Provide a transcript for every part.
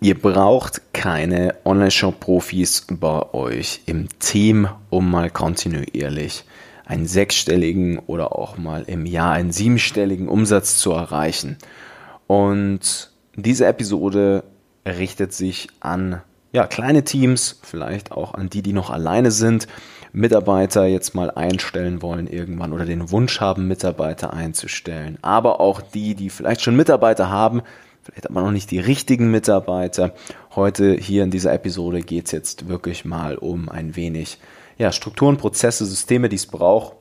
Ihr braucht keine Online-Shop-Profis bei euch im Team, um mal kontinuierlich einen sechsstelligen oder auch mal im Jahr einen siebenstelligen Umsatz zu erreichen. Und diese Episode richtet sich an ja, kleine Teams, vielleicht auch an die, die noch alleine sind, Mitarbeiter jetzt mal einstellen wollen irgendwann oder den Wunsch haben, Mitarbeiter einzustellen. Aber auch die, die vielleicht schon Mitarbeiter haben, vielleicht aber noch nicht die richtigen Mitarbeiter. Heute hier in dieser Episode geht es jetzt wirklich mal um ein wenig ja, Strukturen, Prozesse, Systeme, die es braucht,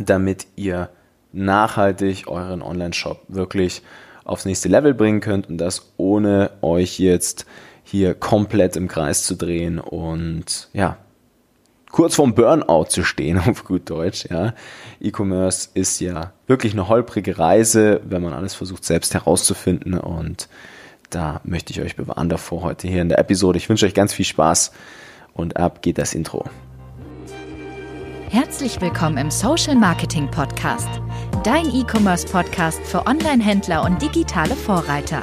damit ihr nachhaltig euren Online-Shop wirklich aufs nächste Level bringen könnt und das ohne euch jetzt hier komplett im Kreis zu drehen und ja, kurz vorm Burnout zu stehen, auf gut Deutsch, ja. E-Commerce ist ja wirklich eine holprige Reise, wenn man alles versucht selbst herauszufinden und da möchte ich euch bewahren davor heute hier in der Episode. Ich wünsche euch ganz viel Spaß und ab geht das Intro. Herzlich willkommen im Social Marketing Podcast, dein E-Commerce Podcast für Online-Händler und digitale Vorreiter.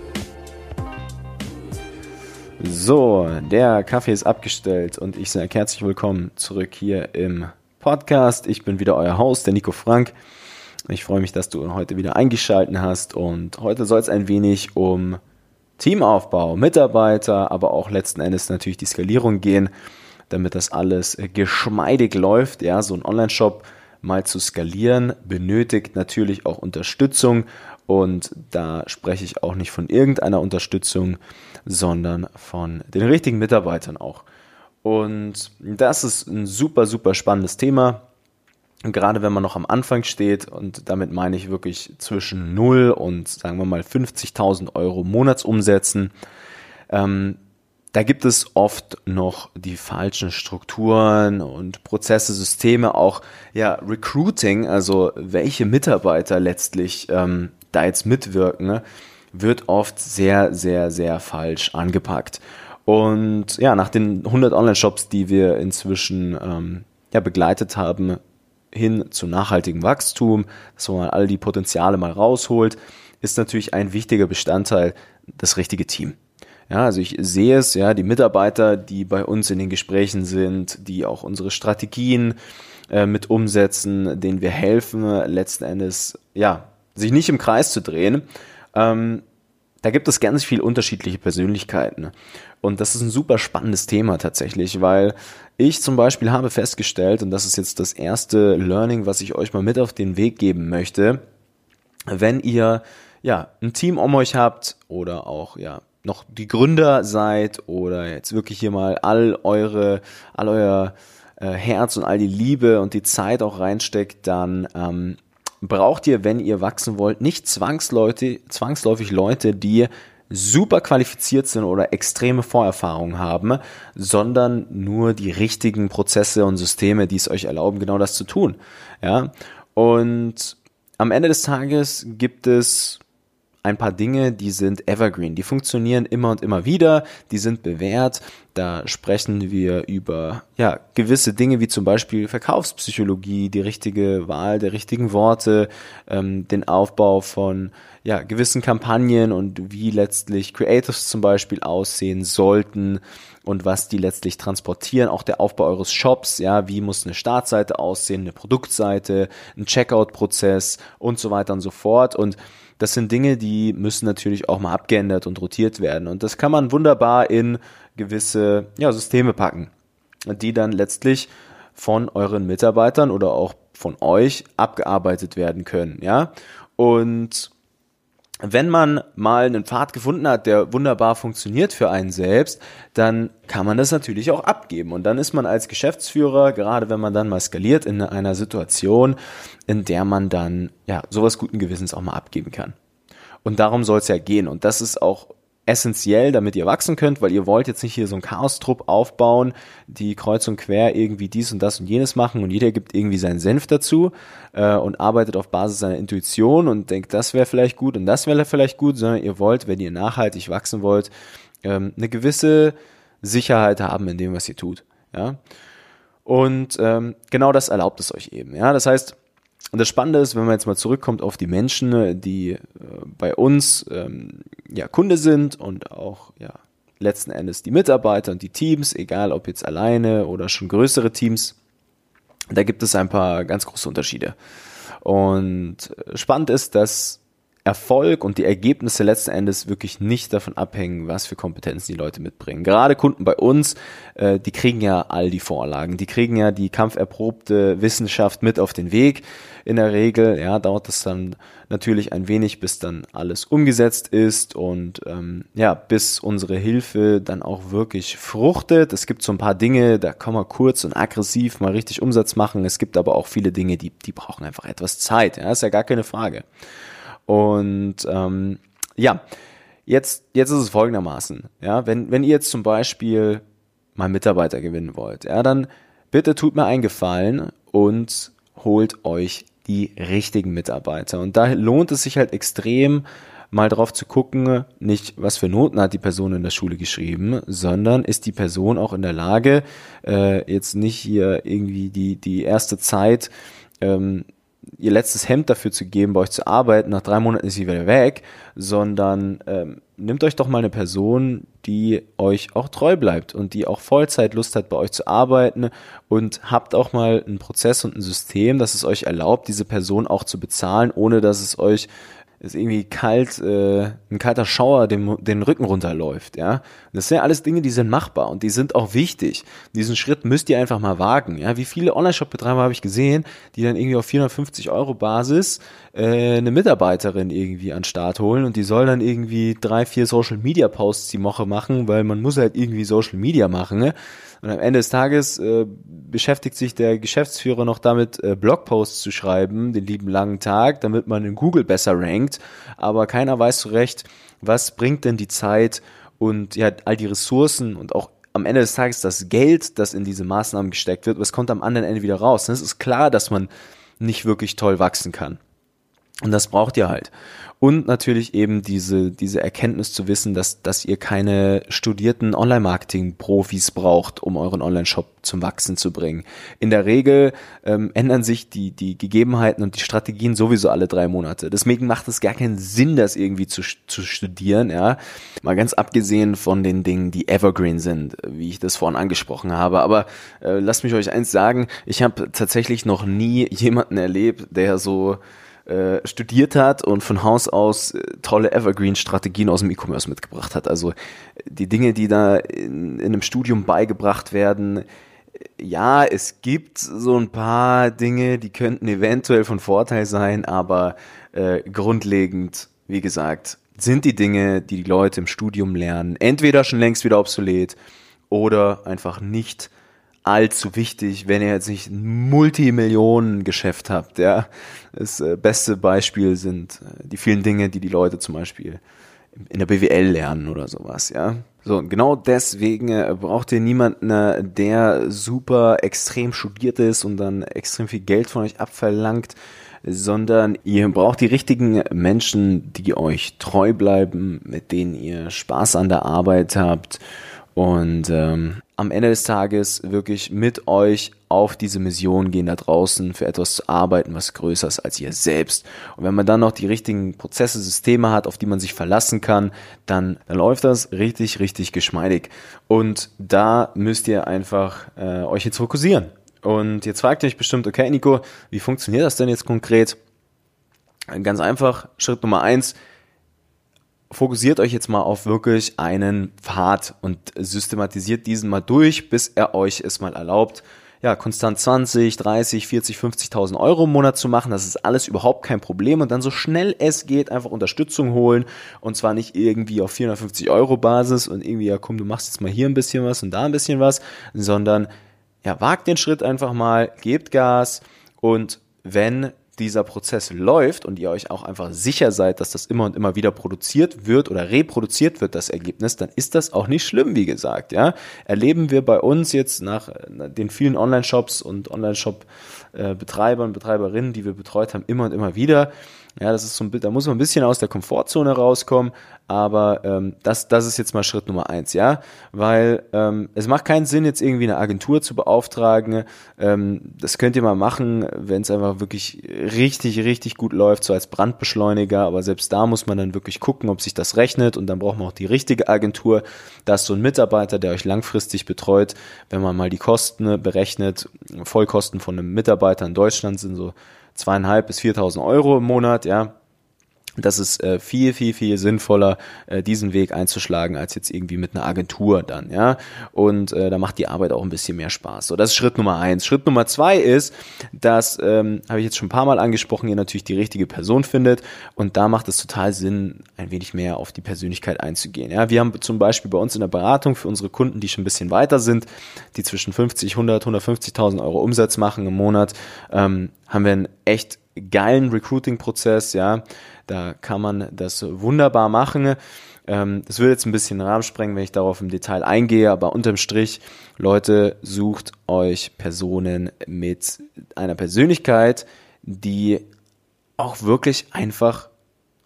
So, der Kaffee ist abgestellt und ich sage herzlich willkommen zurück hier im Podcast. Ich bin wieder euer Host, der Nico Frank. Ich freue mich, dass du heute wieder eingeschaltet hast und heute soll es ein wenig um Teamaufbau, Mitarbeiter, aber auch letzten Endes natürlich die Skalierung gehen damit das alles geschmeidig läuft. Ja, so ein Online-Shop mal zu skalieren benötigt natürlich auch Unterstützung und da spreche ich auch nicht von irgendeiner Unterstützung, sondern von den richtigen Mitarbeitern auch. Und das ist ein super, super spannendes Thema. Gerade wenn man noch am Anfang steht und damit meine ich wirklich zwischen 0 und sagen wir mal 50.000 Euro Monatsumsätzen. Ähm, da gibt es oft noch die falschen Strukturen und Prozesse, Systeme, auch ja Recruiting, also welche Mitarbeiter letztlich ähm, da jetzt mitwirken, ne, wird oft sehr, sehr, sehr falsch angepackt. Und ja, nach den 100 Online-Shops, die wir inzwischen ähm, ja, begleitet haben, hin zu nachhaltigem Wachstum, dass man all die Potenziale mal rausholt, ist natürlich ein wichtiger Bestandteil das richtige Team. Ja, also ich sehe es, ja, die Mitarbeiter, die bei uns in den Gesprächen sind, die auch unsere Strategien äh, mit umsetzen, denen wir helfen, letzten Endes, ja, sich nicht im Kreis zu drehen. Ähm, da gibt es ganz viel unterschiedliche Persönlichkeiten. Und das ist ein super spannendes Thema tatsächlich, weil ich zum Beispiel habe festgestellt, und das ist jetzt das erste Learning, was ich euch mal mit auf den Weg geben möchte, wenn ihr ja ein Team um euch habt oder auch ja noch die Gründer seid oder jetzt wirklich hier mal all eure, all euer äh, Herz und all die Liebe und die Zeit auch reinsteckt, dann ähm, braucht ihr, wenn ihr wachsen wollt, nicht zwangsläufig, Leute, die super qualifiziert sind oder extreme Vorerfahrungen haben, sondern nur die richtigen Prozesse und Systeme, die es euch erlauben, genau das zu tun. Ja, und am Ende des Tages gibt es ein paar Dinge, die sind evergreen, die funktionieren immer und immer wieder, die sind bewährt. Da sprechen wir über ja, gewisse Dinge wie zum Beispiel Verkaufspsychologie, die richtige Wahl der richtigen Worte, ähm, den Aufbau von ja, gewissen Kampagnen und wie letztlich Creatives zum Beispiel aussehen sollten und was die letztlich transportieren. Auch der Aufbau eures Shops, ja, wie muss eine Startseite aussehen, eine Produktseite, ein Checkout-Prozess und so weiter und so fort. Und das sind Dinge, die müssen natürlich auch mal abgeändert und rotiert werden. Und das kann man wunderbar in gewisse ja, Systeme packen, die dann letztlich von euren Mitarbeitern oder auch von euch abgearbeitet werden können. Ja, und wenn man mal einen Pfad gefunden hat, der wunderbar funktioniert für einen selbst, dann kann man das natürlich auch abgeben. Und dann ist man als Geschäftsführer, gerade wenn man dann mal skaliert, in einer Situation, in der man dann ja sowas guten Gewissens auch mal abgeben kann. Und darum soll es ja gehen. Und das ist auch essentiell, damit ihr wachsen könnt, weil ihr wollt jetzt nicht hier so einen Chaos-Trupp aufbauen, die kreuz und quer irgendwie dies und das und jenes machen und jeder gibt irgendwie seinen Senf dazu äh, und arbeitet auf Basis seiner Intuition und denkt, das wäre vielleicht gut und das wäre vielleicht gut, sondern ihr wollt, wenn ihr nachhaltig wachsen wollt, ähm, eine gewisse Sicherheit haben in dem, was ihr tut. Ja. Und ähm, genau das erlaubt es euch eben. Ja, das heißt, und das Spannende ist, wenn man jetzt mal zurückkommt auf die Menschen, die äh, bei uns ähm, ja Kunde sind und auch ja letzten Endes die Mitarbeiter und die Teams, egal ob jetzt alleine oder schon größere Teams, da gibt es ein paar ganz große Unterschiede. Und äh, spannend ist, dass Erfolg und die Ergebnisse letzten Endes wirklich nicht davon abhängen, was für Kompetenzen die Leute mitbringen. Gerade Kunden bei uns, äh, die kriegen ja all die Vorlagen, die kriegen ja die kampferprobte Wissenschaft mit auf den Weg. In der Regel, ja, dauert es dann natürlich ein wenig, bis dann alles umgesetzt ist und ähm, ja, bis unsere Hilfe dann auch wirklich fruchtet. Es gibt so ein paar Dinge, da kann man kurz und aggressiv mal richtig Umsatz machen. Es gibt aber auch viele Dinge, die, die brauchen einfach etwas Zeit. Ja, ist ja gar keine Frage. Und ähm, ja, jetzt, jetzt ist es folgendermaßen. Ja, wenn, wenn ihr jetzt zum Beispiel mal Mitarbeiter gewinnen wollt, ja, dann bitte tut mir einen Gefallen und holt euch die richtigen Mitarbeiter. Und da lohnt es sich halt extrem, mal drauf zu gucken, nicht was für Noten hat die Person in der Schule geschrieben, sondern ist die Person auch in der Lage, äh, jetzt nicht hier irgendwie die, die erste Zeit ähm, ihr letztes Hemd dafür zu geben, bei euch zu arbeiten, nach drei Monaten ist sie wieder weg, sondern ähm, nehmt euch doch mal eine Person, die euch auch treu bleibt und die auch Vollzeit Lust hat, bei euch zu arbeiten und habt auch mal einen Prozess und ein System, das es euch erlaubt, diese Person auch zu bezahlen, ohne dass es euch ist irgendwie kalt, äh, ein kalter Schauer dem, den Rücken runterläuft, ja. Das sind ja alles Dinge, die sind machbar und die sind auch wichtig. Diesen Schritt müsst ihr einfach mal wagen, ja. Wie viele Online-Shop-Betreiber habe ich gesehen, die dann irgendwie auf 450 Euro Basis äh, eine Mitarbeiterin irgendwie an Start holen und die soll dann irgendwie drei, vier Social-Media-Posts die Woche machen, weil man muss halt irgendwie Social Media machen, ne? Und am Ende des Tages äh, beschäftigt sich der Geschäftsführer noch damit, äh, Blogposts zu schreiben, den lieben langen Tag, damit man in Google besser rankt. Aber keiner weiß so recht, was bringt denn die Zeit und ja, all die Ressourcen und auch am Ende des Tages das Geld, das in diese Maßnahmen gesteckt wird, was kommt am anderen Ende wieder raus. Es ist klar, dass man nicht wirklich toll wachsen kann. Und das braucht ihr halt. Und natürlich eben diese, diese Erkenntnis zu wissen, dass, dass ihr keine studierten Online-Marketing-Profis braucht, um euren Online-Shop zum Wachsen zu bringen. In der Regel ähm, ändern sich die, die Gegebenheiten und die Strategien sowieso alle drei Monate. Deswegen macht es gar keinen Sinn, das irgendwie zu, zu studieren, ja. Mal ganz abgesehen von den Dingen, die evergreen sind, wie ich das vorhin angesprochen habe. Aber äh, lasst mich euch eins sagen, ich habe tatsächlich noch nie jemanden erlebt, der so äh, studiert hat und von Haus aus äh, tolle Evergreen-Strategien aus dem E-Commerce mitgebracht hat. Also die Dinge, die da in, in einem Studium beigebracht werden, äh, ja, es gibt so ein paar Dinge, die könnten eventuell von Vorteil sein, aber äh, grundlegend, wie gesagt, sind die Dinge, die die Leute im Studium lernen, entweder schon längst wieder obsolet oder einfach nicht allzu wichtig, wenn ihr jetzt nicht ein Multimillionen-Geschäft habt. Ja, das äh, beste Beispiel sind äh, die vielen Dinge, die die Leute zum Beispiel in der BWL lernen oder sowas. Ja, so genau deswegen äh, braucht ihr niemanden, der super extrem studiert ist und dann extrem viel Geld von euch abverlangt sondern ihr braucht die richtigen Menschen, die euch treu bleiben, mit denen ihr Spaß an der Arbeit habt und ähm, am Ende des Tages wirklich mit euch auf diese Mission gehen da draußen für etwas zu arbeiten, was größer ist als ihr selbst. Und wenn man dann noch die richtigen Prozesse, Systeme hat, auf die man sich verlassen kann, dann, dann läuft das richtig, richtig geschmeidig. Und da müsst ihr einfach äh, euch jetzt fokussieren. Und jetzt fragt ihr euch bestimmt, okay, Nico, wie funktioniert das denn jetzt konkret? Ganz einfach, Schritt Nummer eins, fokussiert euch jetzt mal auf wirklich einen Pfad und systematisiert diesen mal durch, bis er euch es mal erlaubt, ja, konstant 20, 30, 40, 50.000 Euro im Monat zu machen. Das ist alles überhaupt kein Problem. Und dann so schnell es geht einfach Unterstützung holen. Und zwar nicht irgendwie auf 450 Euro Basis und irgendwie, ja komm, du machst jetzt mal hier ein bisschen was und da ein bisschen was, sondern ja, wagt den Schritt einfach mal, gebt Gas und wenn dieser Prozess läuft und ihr euch auch einfach sicher seid, dass das immer und immer wieder produziert wird oder reproduziert wird, das Ergebnis, dann ist das auch nicht schlimm, wie gesagt, ja. Erleben wir bei uns jetzt nach den vielen Online-Shops und Online-Shop-Betreibern, Betreiberinnen, die wir betreut haben, immer und immer wieder, ja, das ist so ein da muss man ein bisschen aus der Komfortzone rauskommen, aber ähm, das, das ist jetzt mal Schritt Nummer eins, ja, weil ähm, es macht keinen Sinn, jetzt irgendwie eine Agentur zu beauftragen. Ähm, das könnt ihr mal machen, wenn es einfach wirklich richtig, richtig gut läuft, so als Brandbeschleuniger, aber selbst da muss man dann wirklich gucken, ob sich das rechnet und dann braucht man auch die richtige Agentur. Da ist so ein Mitarbeiter, der euch langfristig betreut, wenn man mal die Kosten berechnet, Vollkosten von einem Mitarbeiter in Deutschland sind so zweieinhalb bis 4.000 Euro im Monat, ja. Das ist äh, viel, viel, viel sinnvoller, äh, diesen Weg einzuschlagen, als jetzt irgendwie mit einer Agentur dann, ja. Und äh, da macht die Arbeit auch ein bisschen mehr Spaß. So, das ist Schritt Nummer eins. Schritt Nummer zwei ist, dass, ähm, habe ich jetzt schon ein paar Mal angesprochen, ihr natürlich die richtige Person findet. Und da macht es total Sinn, ein wenig mehr auf die Persönlichkeit einzugehen. Ja, wir haben zum Beispiel bei uns in der Beratung für unsere Kunden, die schon ein bisschen weiter sind, die zwischen 50, 100, 150.000 Euro Umsatz machen im Monat, ähm, haben wir einen echt geilen Recruiting-Prozess, ja. Da kann man das wunderbar machen. Ähm, das würde jetzt ein bisschen den Rahmen sprengen, wenn ich darauf im Detail eingehe, aber unterm Strich, Leute, sucht euch Personen mit einer Persönlichkeit, die auch wirklich einfach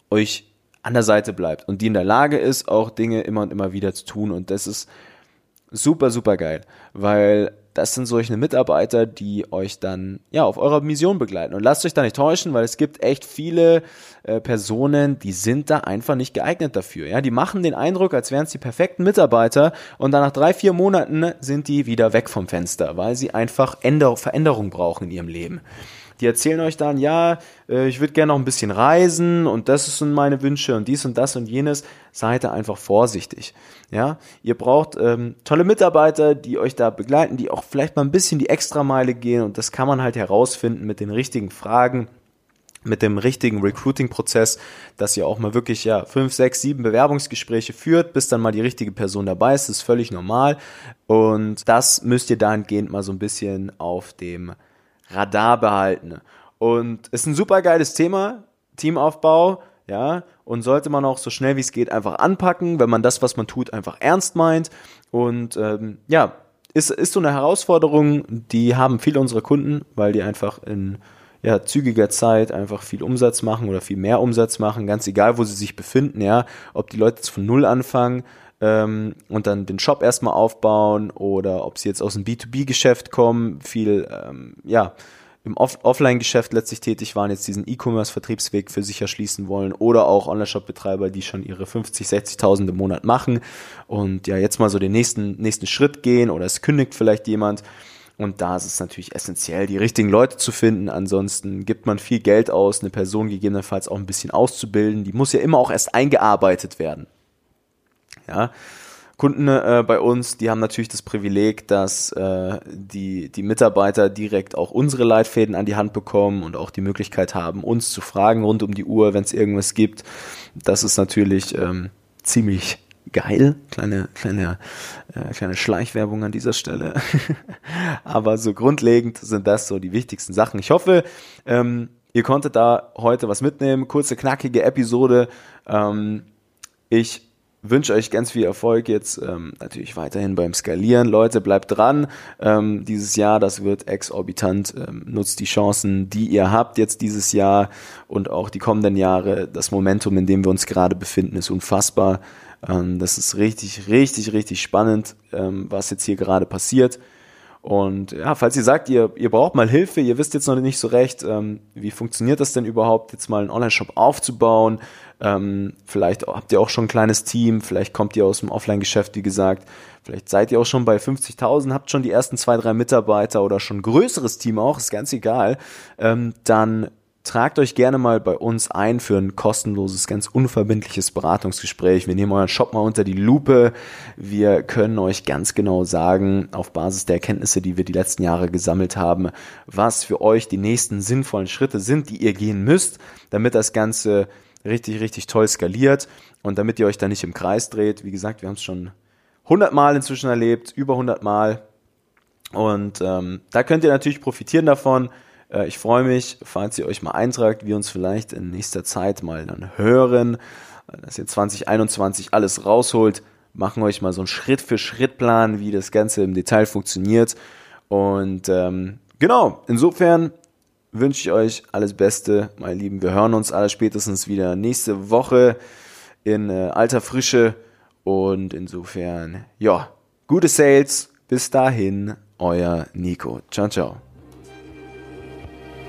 euch an der Seite bleibt und die in der Lage ist, auch Dinge immer und immer wieder zu tun. Und das ist super, super geil, weil das sind solche Mitarbeiter, die euch dann ja auf eurer Mission begleiten. Und lasst euch da nicht täuschen, weil es gibt echt viele äh, Personen, die sind da einfach nicht geeignet dafür. Ja, die machen den Eindruck, als wären es die perfekten Mitarbeiter und dann nach drei, vier Monaten sind die wieder weg vom Fenster, weil sie einfach Änder Veränderung brauchen in ihrem Leben. Die erzählen euch dann, ja, äh, ich würde gerne noch ein bisschen reisen und das sind meine Wünsche und dies und das und jenes. Seid da einfach vorsichtig. Ja, ihr braucht ähm, tolle Mitarbeiter, die euch da begleiten, die auch vielleicht mal ein bisschen die Extrameile gehen und das kann man halt herausfinden mit den richtigen Fragen mit dem richtigen Recruiting-Prozess, dass ihr auch mal wirklich ja fünf, sechs, sieben Bewerbungsgespräche führt, bis dann mal die richtige Person dabei ist. Das ist völlig normal. Und das müsst ihr dahingehend mal so ein bisschen auf dem Radar behalten. Und ist ein super geiles Thema, Teamaufbau, ja, und sollte man auch so schnell wie es geht einfach anpacken, wenn man das, was man tut, einfach ernst meint. Und ähm, ja, ist, ist so eine Herausforderung, die haben viele unserer Kunden, weil die einfach in ja, zügiger Zeit einfach viel Umsatz machen oder viel mehr Umsatz machen, ganz egal, wo sie sich befinden, ja, ob die Leute jetzt von Null anfangen ähm, und dann den Shop erstmal aufbauen oder ob sie jetzt aus dem B2B-Geschäft kommen, viel, ähm, ja, im Off Offline-Geschäft letztlich tätig waren, jetzt diesen E-Commerce-Vertriebsweg für sich erschließen wollen oder auch Online-Shop-Betreiber, die schon ihre 50, 60.000 im Monat machen und ja jetzt mal so den nächsten, nächsten Schritt gehen oder es kündigt vielleicht jemand. Und da ist es natürlich essentiell, die richtigen Leute zu finden. Ansonsten gibt man viel Geld aus, eine Person gegebenenfalls auch ein bisschen auszubilden. Die muss ja immer auch erst eingearbeitet werden. Ja. Kunden äh, bei uns, die haben natürlich das Privileg, dass äh, die, die Mitarbeiter direkt auch unsere Leitfäden an die Hand bekommen und auch die Möglichkeit haben, uns zu fragen rund um die Uhr, wenn es irgendwas gibt. Das ist natürlich ähm, ziemlich geil. Kleine, kleine, äh, kleine Schleichwerbung an dieser Stelle. Aber so grundlegend sind das so die wichtigsten Sachen. Ich hoffe, ähm, ihr konntet da heute was mitnehmen. Kurze, knackige Episode. Ähm, ich wünsche euch ganz viel Erfolg jetzt ähm, natürlich weiterhin beim Skalieren. Leute, bleibt dran. Ähm, dieses Jahr, das wird exorbitant. Ähm, nutzt die Chancen, die ihr habt jetzt dieses Jahr und auch die kommenden Jahre. Das Momentum, in dem wir uns gerade befinden, ist unfassbar. Ähm, das ist richtig, richtig, richtig spannend, ähm, was jetzt hier gerade passiert. Und ja, falls ihr sagt, ihr, ihr braucht mal Hilfe, ihr wisst jetzt noch nicht so recht, ähm, wie funktioniert das denn überhaupt, jetzt mal einen Online-Shop aufzubauen. Ähm, vielleicht habt ihr auch schon ein kleines Team, vielleicht kommt ihr aus dem Offline-Geschäft, wie gesagt. Vielleicht seid ihr auch schon bei 50.000, habt schon die ersten zwei, drei Mitarbeiter oder schon ein größeres Team auch, ist ganz egal. Ähm, dann tragt euch gerne mal bei uns ein für ein kostenloses, ganz unverbindliches Beratungsgespräch. Wir nehmen euren Shop mal unter die Lupe. Wir können euch ganz genau sagen, auf Basis der Erkenntnisse, die wir die letzten Jahre gesammelt haben, was für euch die nächsten sinnvollen Schritte sind, die ihr gehen müsst, damit das Ganze richtig, richtig toll skaliert und damit ihr euch da nicht im Kreis dreht. Wie gesagt, wir haben es schon 100 Mal inzwischen erlebt, über 100 Mal. Und ähm, da könnt ihr natürlich profitieren davon Äh, ich freue mich, falls ihr euch mal eintragt, wir uns vielleicht in nächster Zeit mal dann hören, dass ihr 2021 alles rausholt, machen euch mal so einen Schritt-für-Schritt-Plan, wie das Ganze im Detail funktioniert. Und ähm, genau, insofern wünsche ich euch alles Beste, meine Lieben. Wir hören uns alle spätestens wieder nächste Woche in äh, alter Frische. Und insofern, ja, gute Sales. Bis dahin, euer Nico. Ciao, ciao.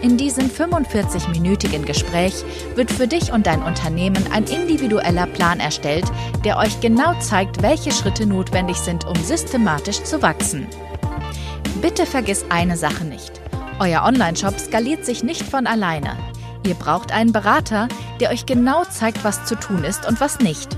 In diesem 45-minütigen Gespräch wird für dich und dein Unternehmen ein individueller Plan erstellt, der euch genau zeigt, welche Schritte notwendig sind, um systematisch zu wachsen. Bitte vergiss eine Sache nicht. Euer Online-Shop skaliert sich nicht von alleine. Ihr braucht einen Berater, der euch genau zeigt, was zu tun ist und was nicht.